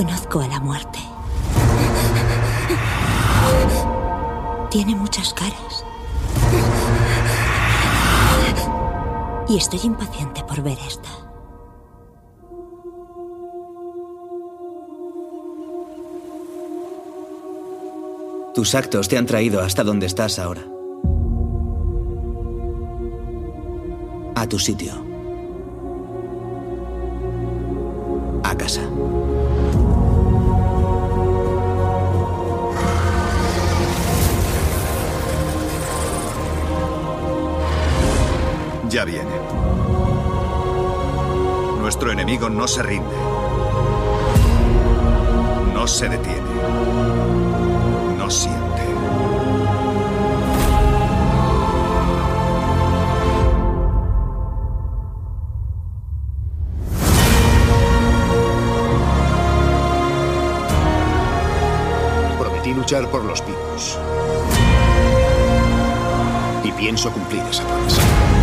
Conozco a la muerte. Tiene muchas caras. Y estoy impaciente por ver esta. Tus actos te han traído hasta donde estás ahora. A tu sitio. Ya viene. Nuestro enemigo no se rinde. No se detiene. No siente. Prometí luchar por los picos. Y pienso cumplir esa promesa.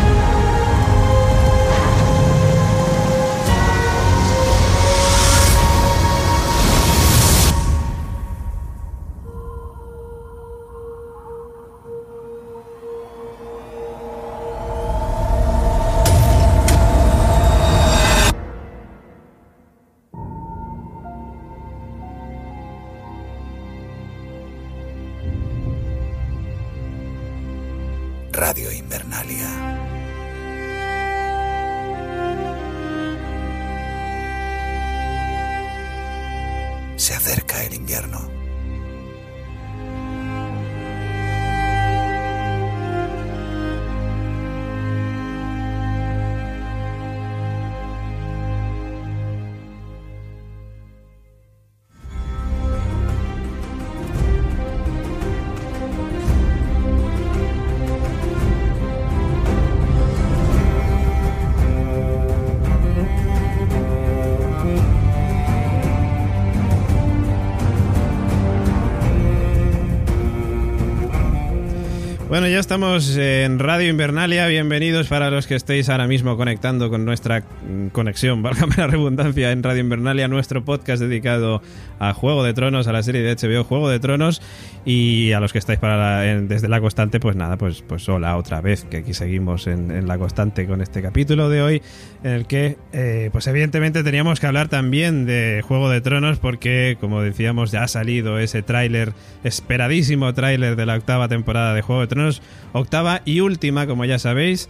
Bueno, ya estamos en Radio Invernalia. Bienvenidos para los que estéis ahora mismo conectando con nuestra mm, conexión, válgame la redundancia, en Radio Invernalia, nuestro podcast dedicado a Juego de Tronos, a la serie de HBO Juego de Tronos. Y a los que estáis para desde la constante, pues nada, pues, pues hola otra vez, que aquí seguimos en, en la constante con este capítulo de hoy, en el que, eh, pues evidentemente teníamos que hablar también de Juego de Tronos, porque, como decíamos, ya ha salido ese tráiler, esperadísimo tráiler de la octava temporada de Juego de Tronos, octava y última, como ya sabéis.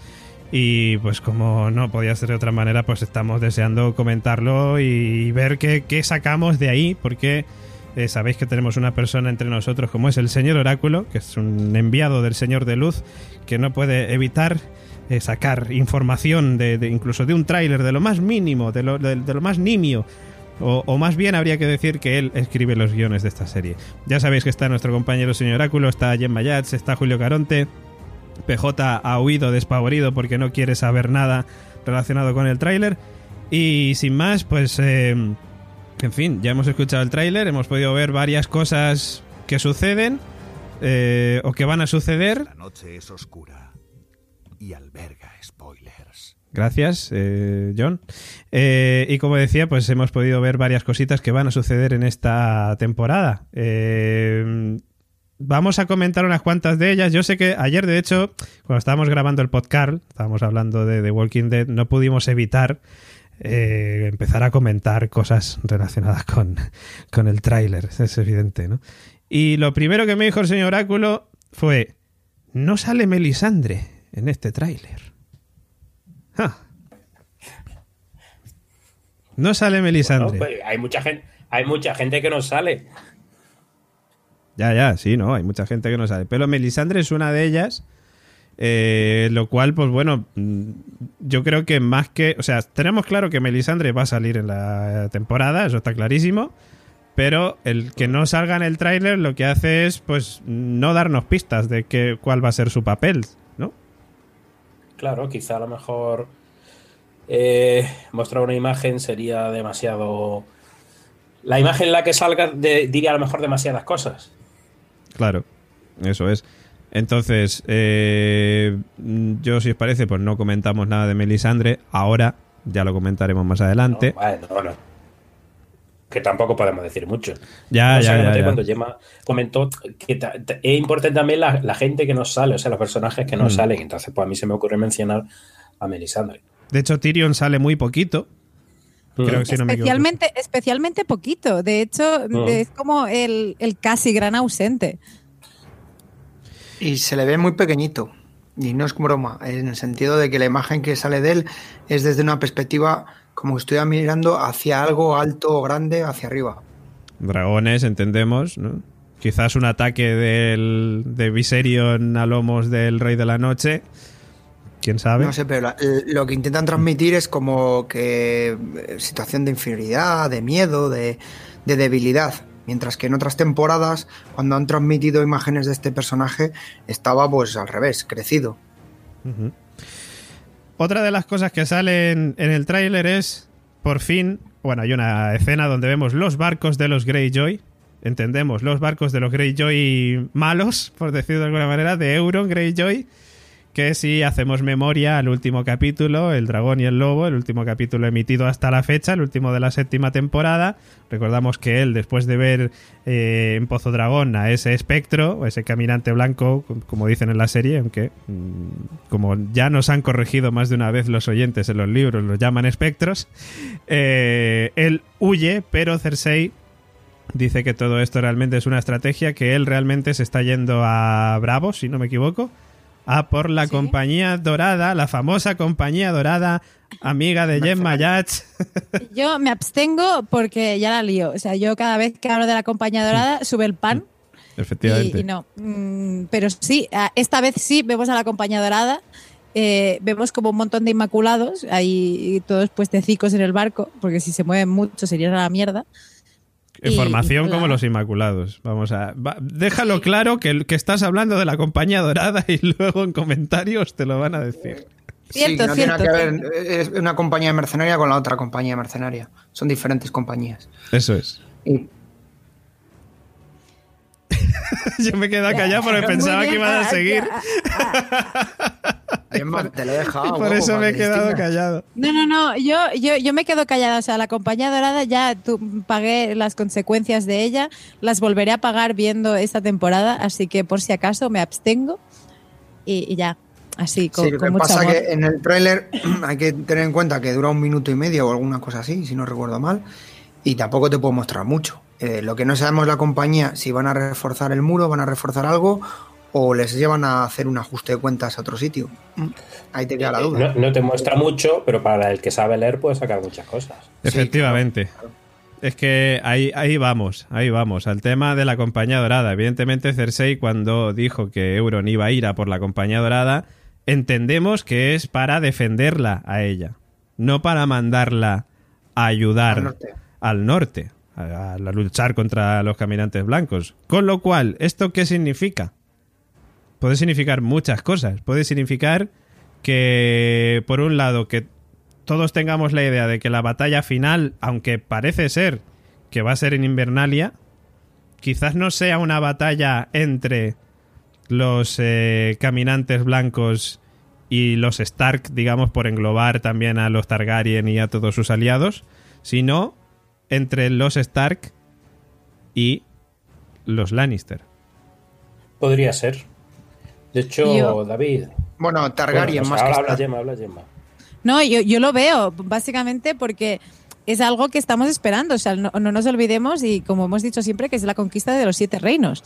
Y pues como no podía ser de otra manera, pues estamos deseando comentarlo y ver qué, sacamos de ahí, porque eh, sabéis que tenemos una persona entre nosotros como es el señor Oráculo, que es un enviado del señor de luz, que no puede evitar eh, sacar información de, incluso de un tráiler, de lo más mínimo, de lo, de lo más nimio. O, o más bien habría que decir que él escribe los guiones de esta serie. Ya sabéis que está nuestro compañero señor Oráculo, está Gemma Yats, está Julio Caronte, PJ ha huido despavorido porque no quiere saber nada relacionado con el tráiler. Y sin más, pues... eh, en fin, ya hemos escuchado el tráiler, hemos podido ver varias cosas que suceden eh, o que van a suceder. La noche es oscura y alberga spoilers. Gracias, eh, John. Eh, y como decía, pues hemos podido ver varias cositas que van a suceder en esta temporada. Eh, vamos a comentar unas cuantas de ellas. Yo sé que ayer, de hecho, cuando estábamos grabando el podcast, estábamos hablando de The Walking Dead, no pudimos evitar eh, empezar a comentar cosas relacionadas con, con el tráiler. Es evidente, ¿no? Y lo primero que me dijo el señor Oráculo fue: No sale Melisandre en este tráiler. Ah. No sale Melisandre. pues, hay mucha gente, hay mucha gente que no sale. Ya, ya, sí, no, hay mucha gente que no sabe. Pero Melisandre es una de ellas. eh, lo cual, pues bueno, mm, yo creo que más que. O sea, tenemos claro que Melisandre va a salir en la temporada, eso está clarísimo. Pero el que no salga en el tráiler lo que hace es, pues, no darnos pistas de que, cuál va a ser su papel. Claro, quizá a lo mejor eh, mostrar una imagen sería demasiado. La imagen en la que salga de- diría a lo mejor demasiadas cosas. Claro, eso es. Entonces, eh, yo, si os parece, pues no comentamos nada de Melisandre. Ahora, ya lo comentaremos más adelante. No, bueno, no. Que tampoco podemos decir mucho. Ya, O sea, ya, ya. Cuando Gemma comentó que ta- ta- es importante también la, la gente que nos sale, o sea, los personajes que no Mm. salen. Entonces, pues a mí se me ocurre mencionar a Melisandre. De hecho, Tyrion sale muy poquito. Creo que si no me equivoco. especialmente, especialmente poquito. De hecho, Mm. es como el, el casi gran ausente. Y se le ve muy pequeñito. Y no es broma, en el sentido de que la imagen que sale de él es desde una perspectiva como que estuviera mirando hacia algo alto o grande hacia arriba. Dragones, entendemos, ¿no? Quizás un ataque del, de Viserion a lomos del Rey de la Noche. ¿Quién sabe? No sé, pero la- lo que intentan transmitir es como que eh, situación de inferioridad, de miedo, de, de debilidad. Mientras que en otras temporadas, cuando han transmitido imágenes de este personaje, estaba pues al revés, crecido. Otra de las cosas que salen en el tráiler es, por fin, bueno, hay una escena donde vemos los barcos de los Greyjoy. Entendemos, los barcos de los Greyjoy malos, por decirlo de alguna manera, de Euron Greyjoy. Que si hacemos memoria al último capítulo, El Dragón y el Lobo, el último capítulo emitido hasta la fecha, el último de la séptima temporada. Recordamos que él, después de ver eh, en Pozo Dragón a ese espectro, o ese caminante blanco, com- como dicen en la serie, aunque mm, como ya nos han corregido más de una vez los oyentes en los libros, los llaman espectros, eh, él huye, pero Cersei dice que todo esto realmente es una estrategia, que él realmente se está yendo a Bravo, si no me equivoco, a por la Sí. compañía dorada, la famosa compañía dorada, amiga de Gemma Yach. Yo me abstengo porque ya la lío. O sea, yo cada vez que hablo de la compañía dorada, sube el pan Efectivamente. y, y no. Mm, pero sí, esta vez sí vemos a la compañía dorada. eh, vemos como un montón de inmaculados, ahí todos puestecicos en el barco, porque si se mueven mucho serían a la mierda. En y- formación como claro. los Inmaculados. Vamos a. va- déjalo claro que, que estás hablando de la compañía dorada y luego en comentarios te lo van a decir. Cierto, sí, no tiene cierto, nada que ver es una compañía mercenaria con la otra compañía mercenaria. Son diferentes compañías. Eso es. Y Yo me he quedado callado porque pensaba que iban a ah, seguir. ah, Gemma, te lo he dejado. Por guapo, eso me he que quedado callado. No, no, no, yo, yo, yo me quedo callada. O sea, la compañía dorada ya tu- pagué las consecuencias de ella, las volveré a pagar viendo esta temporada, así que por si acaso me abstengo y, y ya, así, con, Sí, lo con que mucho pasa amor. que en el tráiler hay que tener en cuenta que dura un minuto y medio o alguna cosa así, si no recuerdo mal, y tampoco te puedo mostrar mucho. Eh, lo que no sabemos la compañía si van a reforzar el muro, van a reforzar algo o les llevan a hacer un ajuste de cuentas a otro sitio. Ahí te queda la duda. No, no te muestra mucho, pero para el que sabe leer puede sacar muchas cosas. Sí, Efectivamente. Es que ahí, ahí vamos, ahí vamos, al tema de la compañía dorada. Evidentemente, Cersei, cuando dijo que Euron iba a ir a por la compañía dorada, entendemos que es para defenderla a ella, no para mandarla a ayudar Al norte. al norte, a, luchar contra los caminantes blancos. Con lo cual, ¿esto qué significa? Puede significar muchas cosas. Puede significar que, por un lado, que todos tengamos la idea de que la batalla final, aunque parece ser que va a ser en Invernalia, quizás no sea una batalla entre los eh, caminantes blancos y los Stark, digamos, por englobar también a los Targaryen y a todos sus aliados, sino entre los Stark y los Lannister. Podría ser. De hecho, Yo- David. Bueno, Targaryen bueno, o más que habla. Gemma, habla Gemma. No, yo, yo lo veo, básicamente porque es algo que estamos esperando. O sea, no, no nos olvidemos, y como hemos dicho siempre, que es la conquista de los siete reinos.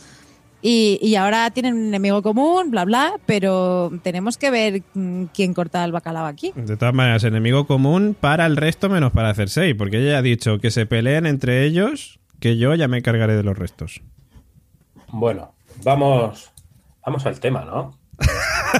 Y, y ahora tienen un enemigo común, bla, bla, pero tenemos que ver mm, quién corta el bacalao aquí. De todas maneras, enemigo común para el resto menos para Cersei, porque ella ha dicho que se peleen entre ellos, que yo ya me encargaré de los restos. Bueno, vamos, vamos al tema, ¿no?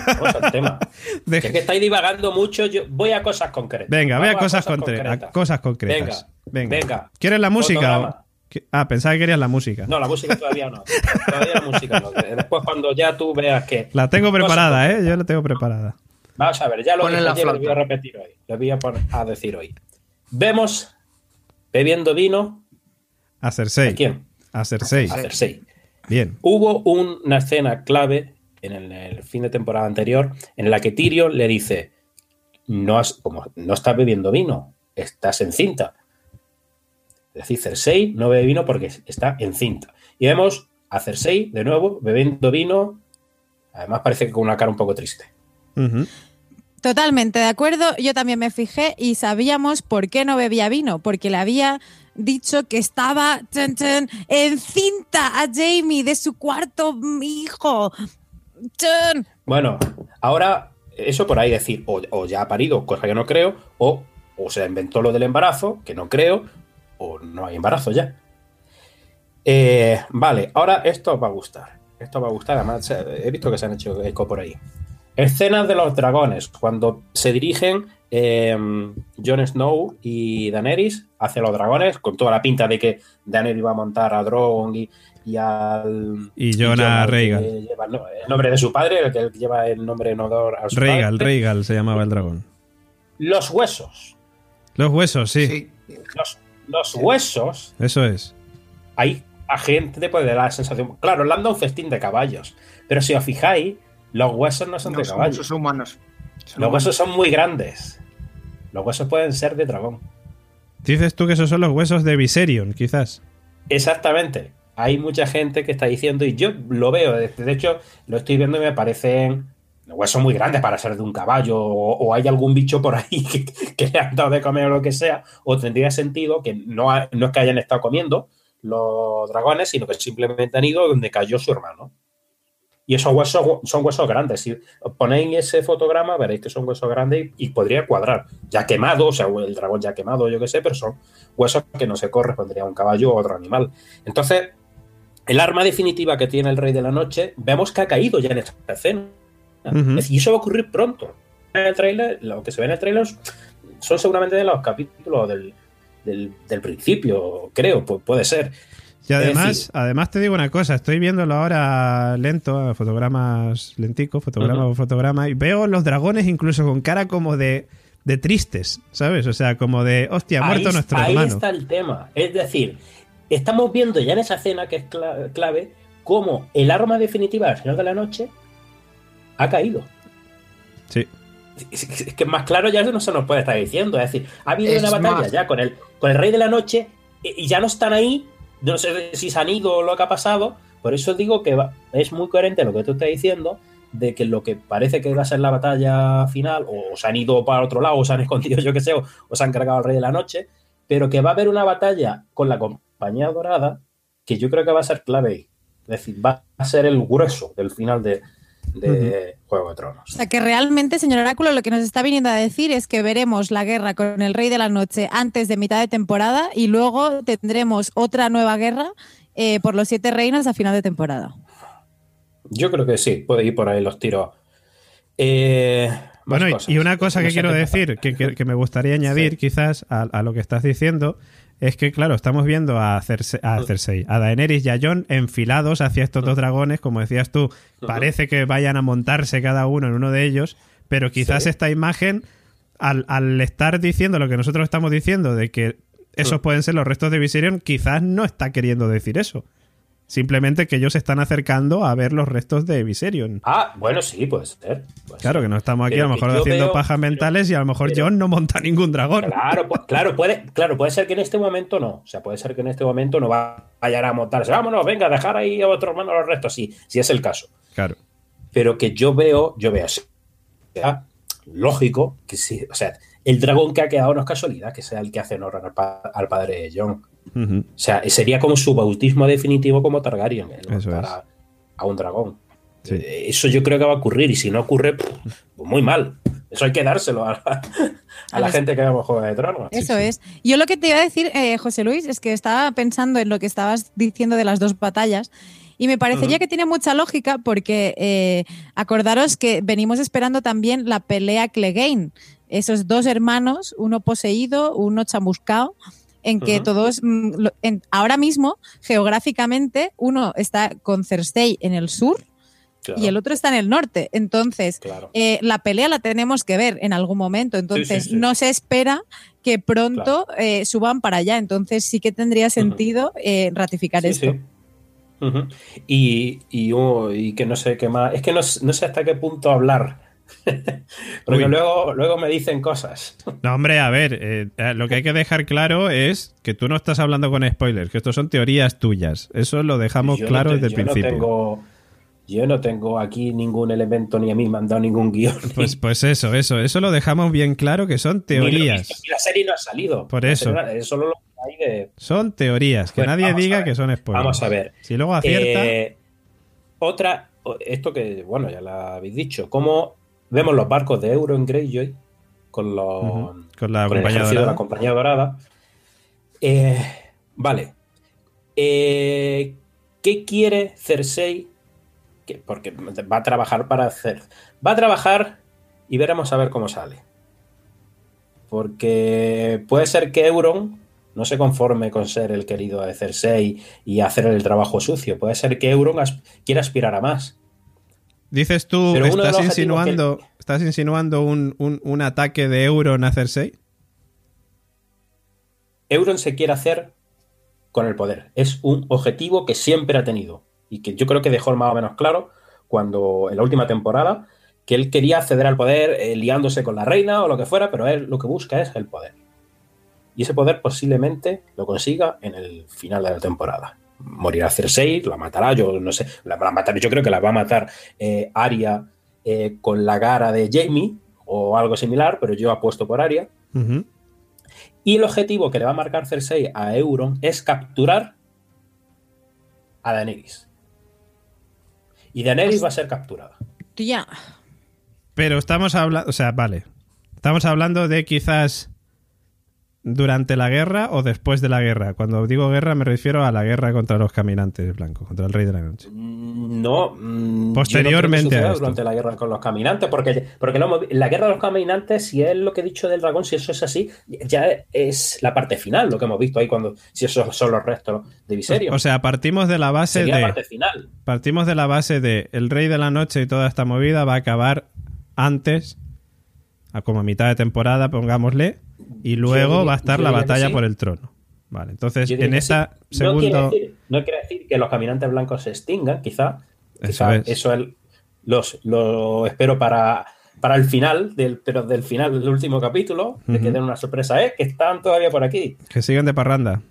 Vamos al tema. Es que estáis divagando mucho. Yo voy a cosas concretas. Venga, ve a Vamos cosas, concre- a cosas concretas. Venga, venga. ¿Quieres la música? O- Fotograma. ¿Qui- Ah, pensaba que querías la música. No, la música todavía no. Todavía la música no. Después, cuando ya tú veas que. La tengo preparada. ¿eh? Yo la tengo preparada. Vamos a ver, ya lo dije lo voy a repetir hoy. Lo voy a, poner- a decir hoy. Vemos bebiendo vino. A Cersei. ¿A quién? A Cersei. A Cersei. Bien. Hubo una escena clave en el, el fin de temporada anterior en la que Tyrion le dice: No has, como no estás bebiendo vino, estás encinta. Es decir, Cersei no bebe vino porque está encinta. Y vemos a Cersei de nuevo bebiendo vino. Además parece que con una cara un poco triste. Totalmente de acuerdo. Yo también me fijé y sabíamos por qué no bebía vino, porque le había dicho que estaba chan, chan, encinta a Jamie de su cuarto hijo. Chan. Bueno, ahora eso por ahí decir, o, o ya ha parido, cosa que no creo, o, o se inventó lo del embarazo, que no creo, o no hay embarazo ya. Eh, vale, ahora esto os va a gustar. Esto os va a gustar, además he visto que se han hecho eco por ahí. Escenas de los dragones, cuando se dirigen eh, Jon Snow y Daenerys hacia los dragones, con toda la pinta de que Daenerys va a montar a Drogon y, y al... Y Jon a Rhaegal. lleva el no- el nombre de su padre, el que el que lleva el nombre en honor a su Rhaegal, padre. Rhaegal se llamaba el dragón. Los huesos. Los huesos, sí, Sí. Los, los huesos, eso es. hay a gente te puede dar la sensación. Claro, le han dado un festín de caballos, pero si os fijáis, los huesos no son No de son caballos. huesos humanos. Son Los humanos. huesos son muy grandes. Los huesos pueden ser de dragón. Dices tú que esos son los huesos de Viserion, quizás. Exactamente. Hay mucha gente que está diciendo, y yo lo veo, de de hecho, lo estoy viendo y me parecen huesos muy grandes para ser de un caballo, o, hay algún bicho por ahí que, que le han dado de comer o lo que sea, o tendría sentido que no, no es que hayan estado comiendo los dragones, sino que simplemente han ido donde cayó su hermano. Y esos huesos son huesos grandes. Si ponéis ese fotograma, veréis que son huesos grandes y, podría cuadrar. Ya quemado, o sea, el dragón ya quemado, yo qué sé, pero son huesos que no se correspondería a un caballo o otro animal. Entonces, el arma definitiva que tiene el Rey de la Noche, vemos que ha caído ya en esta escena. Y eso va a ocurrir pronto. En el trailer, lo que se ve en el trailer son seguramente de los capítulos del, del, del principio, creo, pu- puede ser. Y además, decir- además te digo una cosa, estoy viéndolo ahora lento, fotogramas lenticos, fotograma Ujú. por fotograma, y veo los dragones incluso con cara como de, de tristes, ¿sabes? O sea, como de, hostia, ha muerto ahí, nuestro ahí hermano. está el tema. Es decir, estamos viendo ya en esa escena que es cla- clave cómo el arma definitiva al final de la noche ha caído. Sí. Es es que más claro ya no se nos puede estar diciendo. Es decir, ha habido Es una batalla más- ya con el, con el Rey de la Noche y y ya no están ahí. No sé si se han ido o lo que ha pasado. Por eso digo que va- es muy coherente lo que tú estás diciendo de que lo que parece que va a ser la batalla final, o se han ido para otro lado, o se han escondido, yo qué sé, o, o se han cargado al Rey de la Noche, pero que va a haber una batalla con la Compañía Dorada que yo creo que va a ser clave ahí. Es decir, va a ser el grueso del final de, de Juego de Tronos. O sea que realmente, señor Oráculo, lo que nos está viniendo a decir es que veremos la guerra con el Rey de la Noche antes de mitad de temporada y luego tendremos otra nueva guerra eh, por los siete reinos a final de temporada. Yo creo que sí, puede ir por ahí los tiros. Eh, Bueno, y- cosas. y una cosa que quiero decir, que, que- que me gustaría añadir Sí. quizás a, a lo que estás diciendo, es que, claro, estamos viendo a, Cerse- Mm. a Cersei, a Daenerys y a Jon enfilados hacia estos dos dragones, como decías tú, parece que vayan a montarse cada uno en uno de ellos, pero quizás Sí. esta imagen, al, al estar diciendo lo que nosotros estamos diciendo, de que esos pueden ser los restos de Viserion, quizás no está queriendo decir eso. Simplemente que ellos se están acercando a ver los restos de Viserion. Ah, bueno, sí, puede ser. puede Claro, ser. que no estamos aquí Pero a lo mejor haciendo veo- pajas mentales y a lo mejor pero- John no monta ningún dragón. Claro, pu- claro, puede, claro, puede ser que en este momento no. O sea, puede ser que en este momento no va- vayan a montarse. Vámonos, venga, dejar ahí a otro hermano los restos. Sí, sí es el caso. Claro. Pero que yo veo, yo veo, sea lógico que sí. O sea, el dragón que ha quedado no es casualidad que sea el que hace honor al, pa- al padre de John. O sea, sería como su bautismo definitivo como Targaryen, Eso es. a, un dragón. Sí. Eso yo creo que va a ocurrir y si no ocurre, pues muy mal. Eso hay que dárselo a, la- a la los- gente que vemos Juego de Tronos. Eso es. Yo lo que te iba a decir, eh, José Luis, es que estaba pensando en lo que estabas diciendo de las dos batallas y me parecería que tiene mucha lógica porque eh, acordaros que venimos esperando también la pelea Clegane. Esos dos hermanos, uno poseído, uno chamuscado, en que todos, mm, en- ahora mismo, geográficamente, uno está con Cersei en el sur Claro, y el otro está en el norte. Entonces, claro. eh, la pelea la tenemos que ver en algún momento. Entonces, sí, sí. no se espera que pronto eh, suban para allá. Entonces, sí que tendría sentido eh, ratificar esto. y, y, oh, y que no sé qué más. Es que no, no sé hasta qué punto hablar Porque Uy. luego, luego me dicen cosas. No, hombre, a ver, eh, lo que hay que dejar claro es que tú no estás hablando con spoilers, que estos son teorías tuyas. Eso lo dejamos Yo no claro te- desde el yo no principio. tengo- yo no tengo aquí ningún elemento ni a mí me han dado ningún guion. Pues, pues eso, eso, eso lo dejamos bien claro que son teorías. la serie no ha salido. Por La eso. Es solo lo que hay de. Son teorías, que Bueno, nadie diga que son spoilers. Vamos a ver. Si luego acierta, Eh, otra, esto que, bueno, ya lo habéis dicho, cómo vemos los barcos de Euro en Greyjoy con los con la con compañía de la compañía dorada. Eh, vale. Eh, ¿Qué quiere Cersei? Que- porque va a trabajar para hacer. Va a trabajar y veremos a ver cómo sale. Porque puede ser que Euron no se conforme con ser el querido de Cersei y hacer el trabajo sucio. Puede ser que Euron quiera aspirar a más. Dices tú, Pero estás insinuando, estás insinuando un, un- un ataque de Euron a Cersei. Euron se quiere hacer con el poder. Es un objetivo que siempre ha tenido y que yo creo que dejó más o menos claro cuando en la última temporada que él quería acceder al poder eh, liándose con la reina o lo que fuera, pero él lo que busca es el poder. Y ese poder posiblemente lo consiga en el final de la temporada. Morirá Cersei, la matará, yo no sé, la va a matar, yo creo que la va a matar eh, Arya eh, con la gara de Jamie o algo similar, pero yo apuesto por Arya. Ujú. Y el objetivo que le va a marcar Cersei a Euron es capturar a Daenerys. Y Daenerys va a ser capturada. Tía, Pero estamos hablando, o sea, vale. Estamos hablando de quizás durante la guerra o después de la guerra. Cuando digo guerra me refiero a la guerra contra los caminantes blancos, contra el rey de la noche. Mm, No. mm, Posteriormente no a esto. durante la guerra con los caminantes, porque, porque la guerra de los caminantes, si es lo que he dicho del dragón, si eso es así, ya es la parte final, lo que hemos visto ahí cuando, si esos son los restos de Viserion. O sea, partimos de la base Sería la de parte final. partimos de la base de el rey de la noche y toda esta movida va a acabar antes a como a mitad de temporada, pongámosle, y luego diría- va a estar la batalla sí. por el trono. Vale, entonces en esa sí. No quiere, decir, no quiere decir que los caminantes blancos se extingan, quizá. Eso Quizá es. eso es- los, lo espero para, para el final, del, pero del final del último capítulo, de que den una sorpresa, ¿eh? Que están todavía por aquí. que siguen de parranda.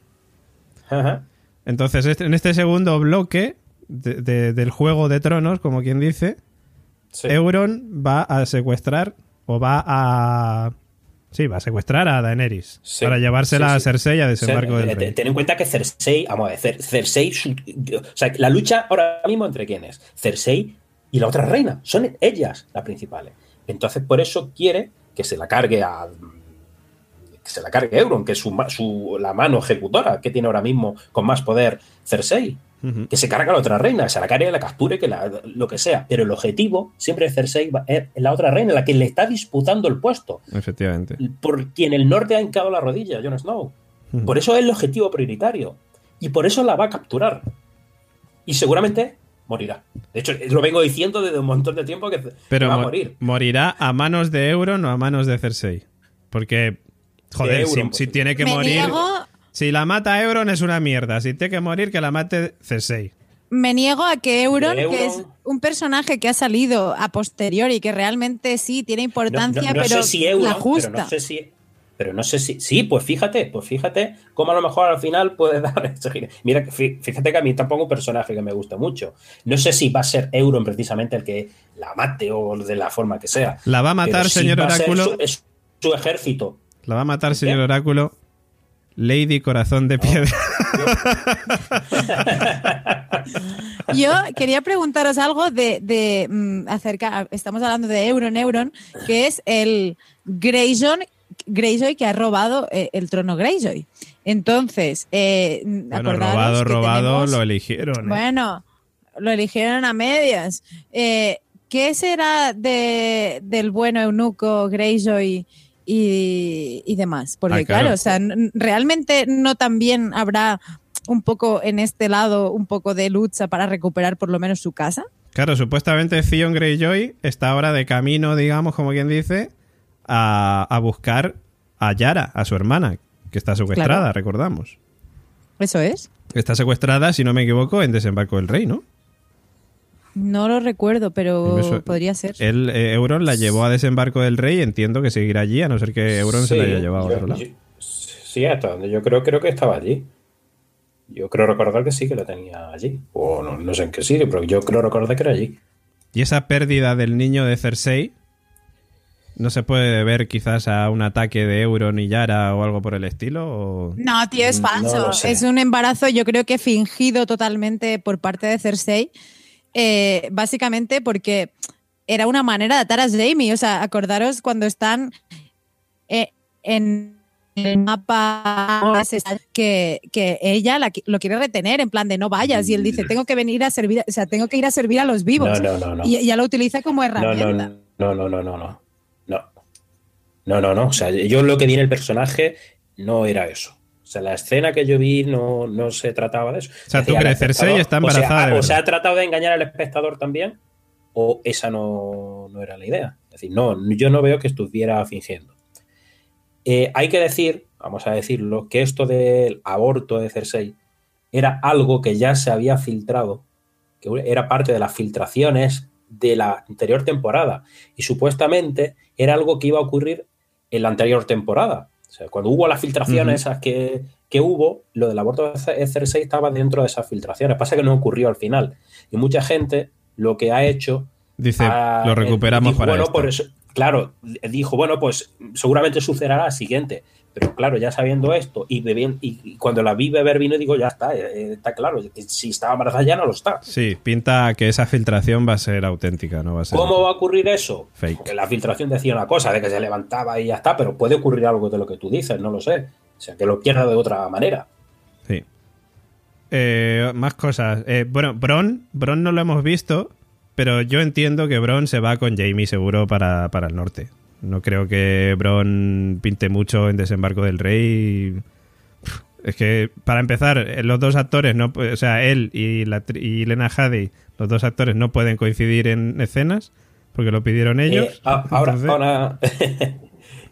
Ajá. Entonces, este- en este segundo bloque de- de- del juego de tronos, como quien dice, Sí. Euron va a secuestrar o va a. Sí, va a secuestrar a Daenerys Sí, para llevársela sí, a. Cersei a desembarco del eh, rey. Ten en cuenta que Cersei, vamos a ver, Cer- Cersei, o sea, la lucha ahora mismo entre quiénes, Cersei y la otra reina, son ellas las principales. Entonces, por eso quiere que se la cargue a que se la cargue Euron, que es su- la mano ejecutora que tiene ahora mismo con más poder Cersei. Que se cargue a la otra reina, se la cargue, la capture, que la- lo que sea. Pero el objetivo siempre de Cersei va- es la otra reina, la que le está disputando el puesto Efectivamente. por quien el norte ha hincado la rodilla, Jon Snow. Por eso es el objetivo prioritario. Y por eso la va a capturar. Y seguramente morirá. De hecho, lo vengo diciendo desde un montón de tiempo que, Pero va a mo- morir. morirá a manos de Euron o a manos de Cersei. Porque, joder, De si, tiene que me morir. niego, Si la mata Euron es una mierda. Si tiene que morir, que la mate Cersei. me niego a que Euron, que es un personaje que ha salido a posteriori, que realmente sí tiene importancia, no- no pero sé si Euron, la justa. pero no sé si. Pero no sé si. Sí, pues fíjate, pues fíjate cómo a lo mejor al final puede dar ese giro. Mira, fí- fíjate que a mí tampoco es un personaje que me gusta mucho. No sé si va a ser Euron precisamente el que la mate o de la forma que sea. La va a matar, sí señor va a ser Oráculo. Su, es su ejército. La va a matar, señor ¿Qué? Oráculo. Lady Corazón de Piedra. Yo quería preguntaros algo de, de, mm, acerca, estamos hablando de Euron Euron, que es el Greyjoy, Greyjoy que ha robado eh, el trono Greyjoy. Entonces, eh, Bueno, acordaros robado, que robado, tenemos- lo eligieron. ¿eh? Bueno, lo eligieron a medias. Eh, ¿Qué será de, del bueno eunuco Greyjoy y, y demás? Porque Ah, claro. claro, o sea, realmente no también habrá un poco en este lado un poco de lucha para recuperar por lo menos su casa. Claro, supuestamente Theon Greyjoy está ahora de camino, digamos, como quien dice, a, a buscar a Yara, a su hermana, que está secuestrada, Claro. recordamos. Eso es. Está secuestrada, si no me equivoco, en Desembarco del Rey, ¿no? No lo recuerdo, pero Eso- podría ser. El, eh, Euron la llevó a desembarco del rey, entiendo que seguirá allí, a no ser que Euron se la haya llevado a otro lado. yo- sí, hasta donde yo creo, creo que estaba allí. Yo creo recordar que sí que lo tenía allí. O no, no sé en qué sitio, pero yo creo recordar que era allí. Y esa pérdida del niño de Cersei no se puede deber quizás a un ataque de Euron y Yara o algo por el estilo. o- No, tío, es No falso. es un embarazo, yo creo que fingido totalmente por parte de Cersei. Eh, básicamente porque era una manera de atar a Jamie. O sea, acordaros cuando están eh, en el mapa que, que ella la lo quiere retener en plan de no vayas y él dice tengo que venir a servir o sea tengo que ir a servir a los vivos No, no, no, no. y ella lo utiliza como herramienta no, no, no, no, no, no. No. No, no, no. O sea, yo lo que vi en el personaje no era eso. O sea, la escena que yo vi no, no se trataba de eso. O sea, ¿tú crees Cersei está o sea, embarazada O se verdad? ha tratado de engañar al espectador también, o esa no, no era la idea. Es decir, no, yo no veo que estuviera fingiendo. Eh, hay que decir, vamos a decirlo, que esto del aborto de Cersei era algo que ya se había filtrado, que era parte de las filtraciones de la anterior temporada. Y supuestamente era algo que iba a ocurrir en la anterior temporada. O sea, cuando hubo las filtraciones esas que, que hubo, lo del aborto de Cersei estaba dentro de esas filtraciones. Pasa que no ocurrió al final. Y mucha gente lo que ha hecho Dice, lo eh, recuperamos dijo, para bueno, esto. por eso, claro, dijo, bueno, pues seguramente sucederá la siguiente. Pero claro, ya sabiendo esto y, bebiendo, y, cuando la vi beber vino, digo, ya está, eh, está claro. Si estaba embarazada ya no lo está. Sí, pinta que esa filtración va a ser auténtica, no va a ser... ¿Cómo va a ocurrir eso? Fake. Porque la filtración decía una cosa, de que se levantaba y ya está, pero puede ocurrir algo de lo que tú dices, no lo sé. O sea, que lo pierda de otra manera. Sí. Eh, más cosas. Eh, bueno, Bron, Bron no lo hemos visto, pero yo entiendo que Bron se va con Jamie seguro para, para el norte. No creo que Bron pinte mucho en Desembarco del Rey. Es que, para empezar, los dos actores, no, o sea, él y, la, y Lena Headey, los dos actores no pueden coincidir en escenas porque lo pidieron ellos. Eh, a- ahora, Entonces, ahora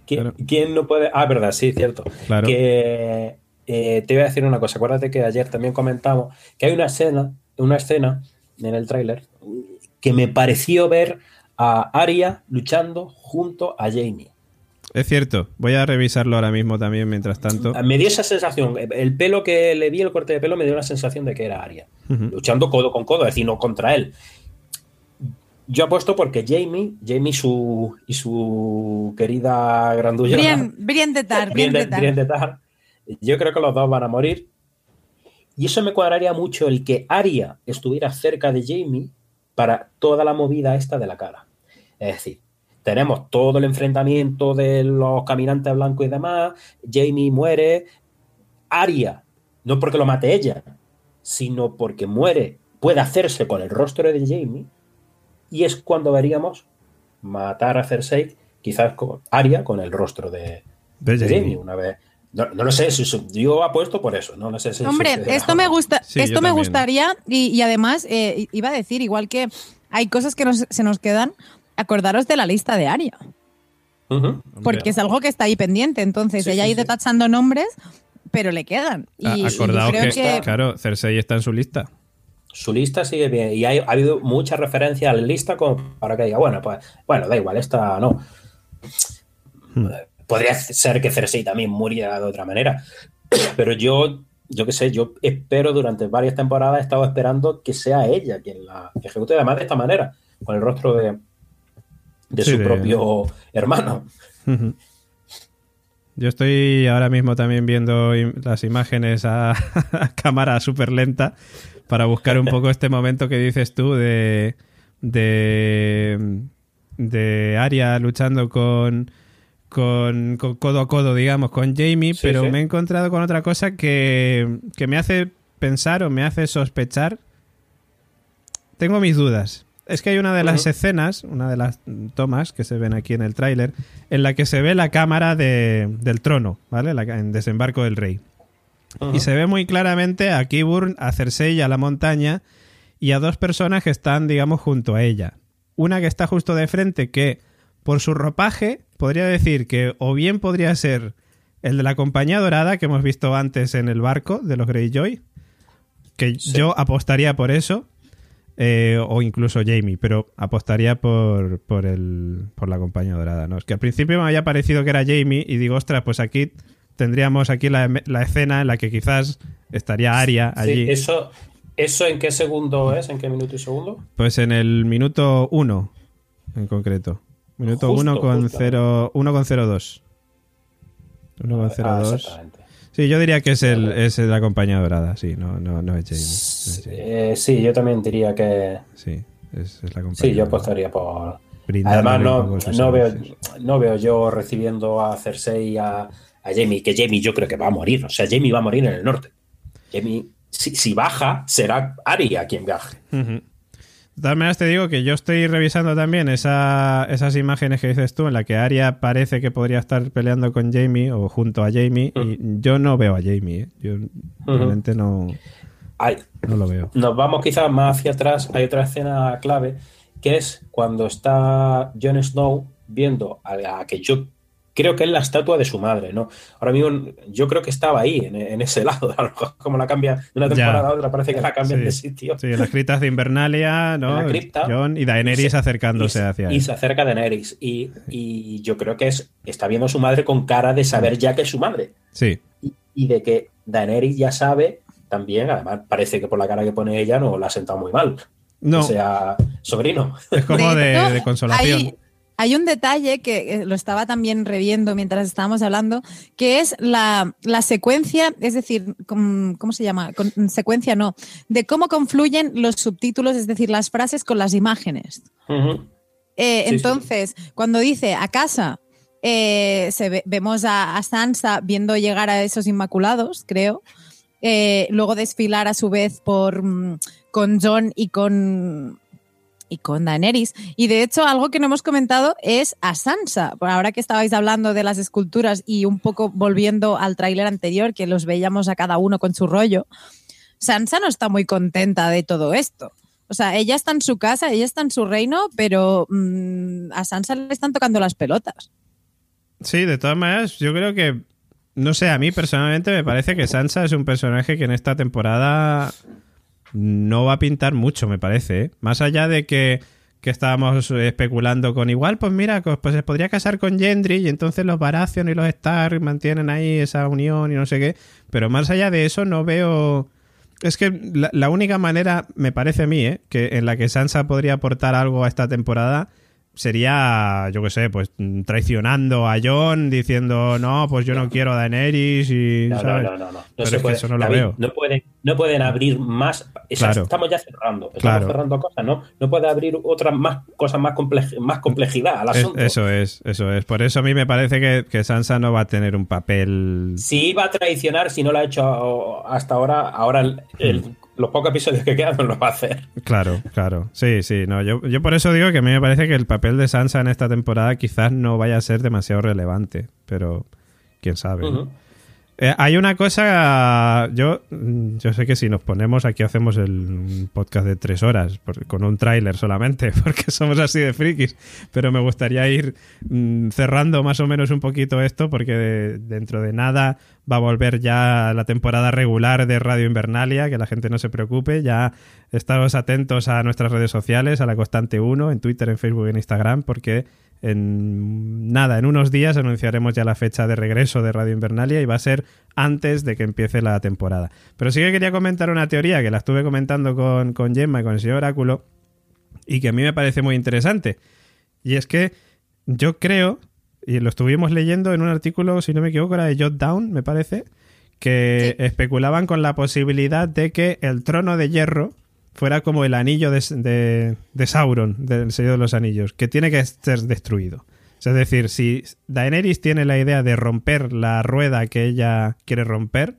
¿Quién, Claro. quién no puede? Ah, verdad, sí, cierto. Claro. Que eh, te iba a decir una cosa. Acuérdate que ayer también comentamos que hay una escena, una escena en el tráiler que me pareció ver a Arya luchando junto a Jamie. Es cierto, voy a revisarlo ahora mismo también mientras tanto. Me dio esa sensación. El pelo que le vi, el corte de pelo, me dio la sensación de que era Arya. Ujú. Luchando codo con codo, es decir, no contra él. Yo apuesto porque Jamie, Jamie y su, y su querida grandulla. Brienne, Brienne de Tar, Brienne de Tar. Brienne de Tar, Yo creo que los dos van a morir. Y eso me cuadraría mucho el que Arya estuviera cerca de Jamie para toda la movida esta de la cara. Es decir, tenemos todo el enfrentamiento de los caminantes blancos y demás. Jamie muere. Arya, no porque lo mate ella, sino porque muere, puede hacerse con el rostro de Jamie. Y es cuando veríamos matar a Cersei, quizás con Arya con el rostro de, De de Jamie. Jamie una vez. No, no lo sé, si, si- yo apuesto por eso, no, lo sé si Hombre, esto me no. gusta, Sí, esto me también. gustaría y, y además eh, iba a decir igual que hay cosas que nos- se nos quedan. Acordaros de la lista de Aria, porque es algo que está ahí pendiente. Entonces Sí, ella ha sí, ido sí. tachando nombres, pero le quedan. Y, acordaos creo que, que, claro, Cersei está en su lista. Su lista sigue bien y hay- ha habido mucha referencia a la lista como para que diga, bueno, pues, bueno, da igual, esta no. Hmm. Podría ser que Cersei también muriera de otra manera, pero yo, yo qué sé, yo espero durante varias temporadas he estado esperando que sea ella quien la ejecute además de esta manera, con el rostro de, de Sí, su de- propio hermano. Yo estoy ahora mismo también viendo las imágenes a, a cámara súper lenta para buscar un poco este momento que dices tú de de, de Arya luchando con, con, con codo a codo, digamos, con Jamie, Sí, pero sí. me he encontrado con otra cosa que, que me hace pensar o me hace sospechar. Tengo mis dudas. Es que hay una de las escenas, una de las tomas que se ven aquí en el tráiler, en la que se ve la cámara de- del trono, ¿vale? La, en Desembarco del Rey. Y se ve muy claramente a Kiburn, a Cersei y a la montaña y a dos personas que están, digamos, junto a ella. Una que está justo de frente que, por su ropaje, podría decir que o bien podría ser el de la compañía dorada que hemos visto antes en el barco de los Greyjoy, que Sí. yo apostaría por eso, eh, o incluso Jamie, pero apostaría por, por, el, por la compañía dorada. ¿no? Es que al principio me había parecido que era Jamie y digo, ostras, pues aquí tendríamos aquí la, la escena en la que quizás estaría Aria allí. Sí, eso, ¿Eso en qué segundo es? ¿En qué minuto y segundo? Pues en el minuto 1, en concreto. Minuto 1 con 0, 1 con 02. 1 con 02. Sí, yo diría que es, el, es la compañía dorada, sí, no, no, no es Jamie. No es Jamie. Eh, sí, yo también diría que. Sí, es, es la compañía. Sí, yo apostaría por. Además, no, no, veo, no veo yo recibiendo a Cersei y a, a Jamie, que Jamie yo creo que va a morir. O sea, Jamie va a morir en el norte. Jamie, si, si baja, será Arya quien viaje. Ujú. De todas maneras te digo que yo estoy revisando también esa- esas imágenes que dices tú en la que Arya parece que podría estar peleando con Jamie o junto a Jamie y yo no veo a Jamie, ¿eh? yo realmente no, no lo veo. nos vamos quizás más hacia atrás. Hay otra escena clave que es cuando está Jon Snow viendo a la que yo creo que es la estatua de su madre, ¿no? Ahora mismo yo creo que estaba ahí, en, en ese lado. A lo mejor como la cambia de una Ya. temporada a otra, parece que la cambian Sí. de sitio. Sí, en las criptas de Invernalia, ¿no? En la cripta. John y Daenerys Y se- acercándose y, hacia y él. se acerca a Daenerys. Y, y yo creo que es está viendo a su madre con cara de saber ya que es su madre. Sí, Y, y de que Daenerys ya sabe también, además parece que por la cara que pone ella no la ha sentado muy mal. no, O sea, sobrino. es como de, consolación. Hay, hay un detalle que eh, lo estaba también reviendo mientras estábamos hablando, que es la, la secuencia, es decir, com- ¿cómo se llama? Con- secuencia no, de cómo confluyen los subtítulos, es decir, las frases con las imágenes. Eh, Sí, sí. entonces, cuando dice a casa, eh, se ve- vemos a, a Sansa viendo llegar a esos Inmaculados, creo. Eh, luego desfilar a su vez por mm, con John y con y con Daenerys. Y de hecho, algo que no hemos comentado es a Sansa. Por ahora que estabais hablando de las esculturas y un poco volviendo al tráiler anterior, que los veíamos a cada uno con su rollo, Sansa no está muy contenta de todo esto. O sea, ella está en su casa, ella está en su reino, pero mm, a Sansa le están tocando las pelotas. Sí, de todas maneras, yo creo que, no sé, a mí personalmente me parece que Sansa es un personaje que en esta temporada no va a pintar mucho, me parece. ¿eh? Más allá de que, que estábamos especulando con igual, pues mira, pues pues se podría casar con Gendry y entonces los Baratheon y los Stark mantienen ahí esa unión y no sé qué. Pero más allá de eso no veo... Es que la, la única manera, me parece a mí, ¿eh? que en la que Sansa podría aportar algo a esta temporada sería, yo qué sé, pues traicionando a Jon, diciendo, no, pues yo no quiero a Daenerys y... No, ¿sabes? no, no, no. No Pero se es que eso no lo veo. No pueden, no pueden abrir más. Claro. Estamos ya cerrando. Estamos Claro. cerrando cosas, ¿no? No puede abrir otras más cosas más, comple- más complejidad al Es- asunto. eso es, eso es. Por eso a mí me parece que, que Sansa no va a tener un papel... Si iba a traicionar, si no lo ha hecho hasta ahora, ahora el- el- Hmm. Los pocos episodios que quedan no lo va a hacer. Claro, claro. Sí, sí. No, yo, yo por eso digo que a mí me parece que el papel de Sansa en esta temporada quizás no vaya a ser demasiado relevante, pero quién sabe. ¿no? Eh, hay una cosa, yo, mm, yo sé que si nos ponemos aquí hacemos el podcast de tres horas por- con un tráiler solamente, porque somos así de frikis, pero me gustaría ir mm, cerrando más o menos un poquito esto, porque de- dentro de nada va a volver ya la temporada regular de Radio Invernalia, que la gente no se preocupe, ya estaros atentos a nuestras redes sociales, a la Constante 1, en Twitter, en Facebook, en Instagram, porque en nada, en unos días anunciaremos ya la fecha de regreso de Radio Invernalia y va a ser antes de que empiece la temporada. Pero sí que quería comentar una teoría que la estuve comentando con, con Gemma y con el señor Oráculo y que a mí me parece muy interesante. Y es que yo creo, y lo estuvimos leyendo en un artículo, si no me equivoco, era de Jot Down, me parece, que especulaban con la posibilidad de que el trono de hierro fuera como el anillo de, de- Sauron, del Señor de los Anillos, que tiene que ser destruido. Es decir, si Daenerys tiene la idea de romper la rueda que ella quiere romper,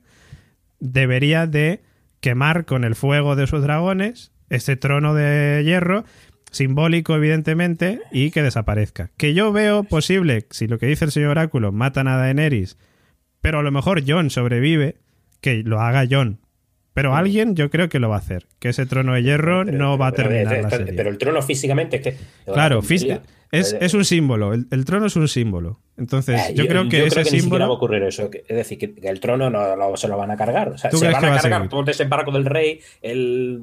debería de quemar con el fuego de sus dragones ese trono de hierro, simbólico evidentemente, y que desaparezca. Que yo veo posible, si lo que dice el señor Oráculo, matan a Daenerys, pero a lo mejor Jon sobrevive, que lo haga Jon. Pero alguien yo creo que lo va a hacer, que ese trono de hierro Pero- no va a terminar pero- la pero- serie. Pero el trono físicamente es que. Claro, fis- es, es un símbolo, el, el trono es un símbolo. Entonces, Eh, yo, creo que ese ni siquiera va a símbolo... ocurrir eso. Es decir, que, el trono no lo- se lo van a cargar. O sea, ¿Tú se van a va a cargar seguir? todo el desembarco del rey, el,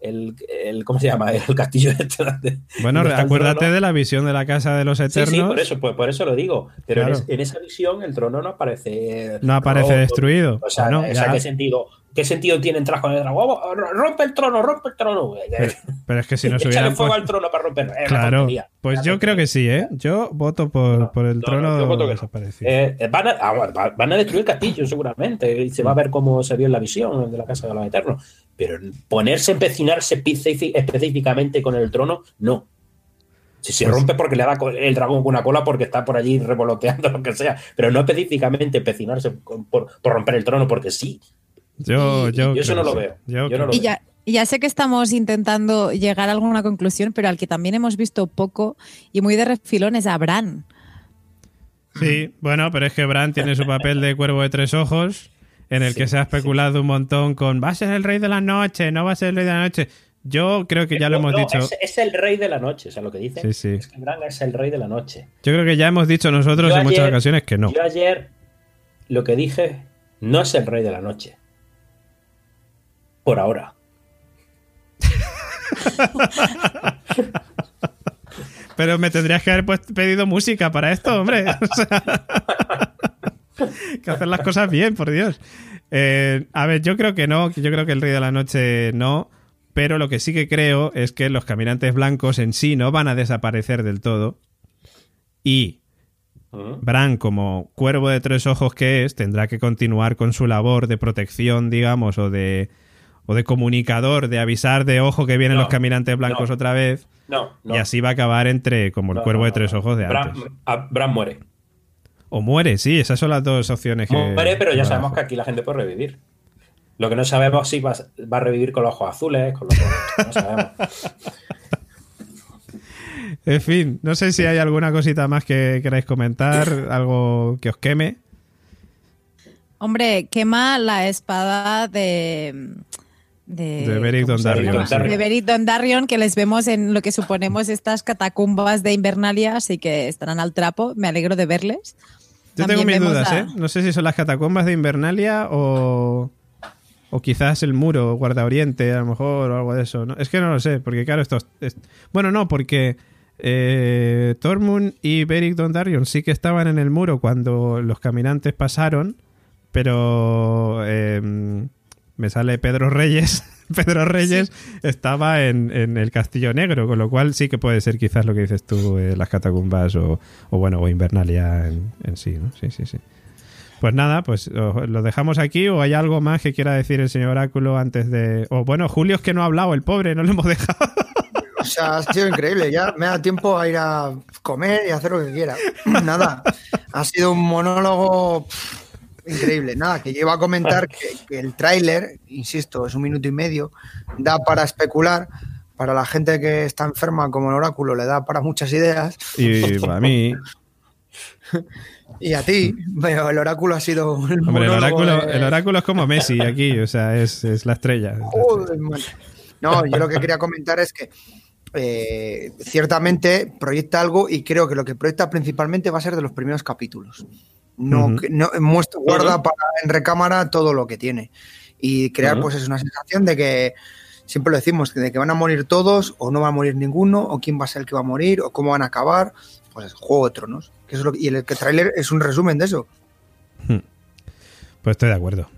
el, el- ¿cómo se llama? El castillo de- Bueno, acuérdate trono. de la visión de la casa de los Sí, eternos. sí, por eso, pues, por eso lo digo. Pero en, es- en esa visión el trono no aparece. No aparece roto. destruido. O sea, Bueno, o sea, ya. ¿qué sentido? ¿Qué sentido tiene entrar con el dragón? ¡Oh, Rompe el trono, rompe el trono. Pero, pero es que si no se hubieran fuego puesto- al trono para romperlo. Eh, Claro, pues yo creo que sí, ¿eh? Yo voto por, por el No, trono no. desaparecido. Eh, eh, van, a, ah, van a destruir el castillo seguramente y se va a ver cómo se vio en la visión de la Casa de los Eternos. Pero ponerse, empecinarse específicamente con el trono, no. Si se Pues- rompe porque le da el dragón con una cola porque está por allí revoloteando lo que sea, pero no específicamente empecinarse por, por romper el trono porque sí. Yo, y- yo, y eso creo no lo que veo. sí. Yo creo no lo Y ya, y ya sé que estamos intentando llegar a alguna conclusión, pero al que también hemos visto poco y muy de refilón es a Bran. Sí, bueno, pero es que Bran tiene su papel de cuervo de tres ojos, en el Sí, que se ha especulado un montón con va a ser el rey de la noche, no va a ser el rey de la noche. Yo creo que ya lo No, hemos no, dicho. Es, es el rey de la noche, o sea, lo que dicen Sí, sí. es que Bran es el rey de la noche. Yo creo que ya hemos dicho nosotros Yo en muchas ayer- ocasiones que no. Yo ayer lo que dije no es el rey de la noche. Por ahora. Pero me tendrías que haber pues- pedido música para esto, hombre. O sea, que hacer las cosas bien, por Dios. Eh, a ver, yo creo que no, yo creo que el Rey de la Noche no, pero lo que sí que creo es que los caminantes blancos en sí no van a desaparecer del todo. Y. Bran, como cuervo de tres ojos que es, tendrá que continuar con su labor de protección, digamos, o de, o de comunicador, de avisar de ojo que vienen No, los caminantes blancos no. otra vez. No, no. Y así va a acabar entre como el No, cuervo no, de tres ojos de Bran, antes. Bran muere. O muere, sí, esas son las dos opciones que. Muere, pero ya sabemos que aquí la gente puede revivir. Lo que no sabemos si va, va a revivir con los ojos azules, con los ojos. No sabemos. En fin, no sé si hay alguna cosita más que queráis comentar, algo que os queme. Hombre, quema la espada de. De, De Beric ¿cómo se Dondarrion, sí. De Beric Dondarrion, que les vemos en lo que suponemos estas catacumbas de Invernalia, así que estarán al trapo. Me alegro de verles. Yo También tengo mis dudas, a- ¿eh? No sé si son las catacumbas de Invernalia o. O quizás el muro, Guarda Oriente, a lo mejor, o algo de eso. ¿no? Es que no lo sé, porque claro, estos. es- Bueno, no, porque. Eh, Tormund y Beric Dondarrion sí que estaban en el muro cuando los caminantes pasaron, pero. eh, me sale Pedro Reyes. Pedro Reyes estaba en, en el Castillo Negro, con lo cual sí que puede ser quizás lo que dices tú, eh, las catacumbas o, o bueno, o Invernalia en, en sí, ¿no? Sí, sí, sí. Pues nada, pues lo dejamos aquí o hay algo más que quiera decir el señor Oráculo antes de... O bueno, Julio es que no ha hablado, el pobre, no lo hemos dejado. O sea, ha sido increíble. Ya me da tiempo a ir a comer y hacer lo que quiera. Nada, ha sido un monólogo pff, increíble. Nada, que yo iba a comentar que, que el tráiler, insisto, es un minuto y medio, da para especular. Para la gente que está enferma como el oráculo le da para muchas ideas. Y para mí, Y a ti, pero el oráculo ha sido un hombre, el oráculo, de- el oráculo es como Messi aquí, o sea, es, es la estrella. No, yo lo que quería comentar es que eh, ciertamente proyecta algo y creo que lo que proyecta principalmente va a ser de los primeros capítulos. No, muestra, guarda para en recámara todo lo que tiene. Y crear pues es una sensación de que siempre lo decimos de que van a morir todos o no va a morir ninguno o quién va a ser el que va a morir o cómo van a acabar pues es Juego de Tronos que es lo que- y el que tráiler es un resumen de eso. Pues estoy de acuerdo.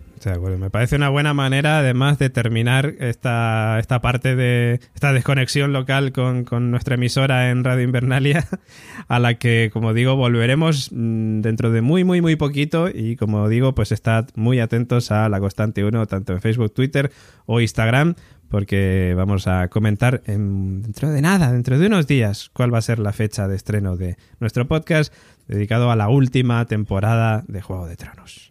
Me parece una buena manera, además, de terminar esta, esta parte de esta desconexión local con, con nuestra emisora en Radio Invernalia, a la que, como digo, volveremos mm, dentro de muy, muy, muy poquito. Y como digo, pues estad muy atentos a la Constante 1, tanto en Facebook, Twitter o Instagram, porque vamos a comentar en- dentro de nada, dentro de unos días, cuál va a ser la fecha de estreno de nuestro podcast dedicado a la última temporada de Juego de Tronos.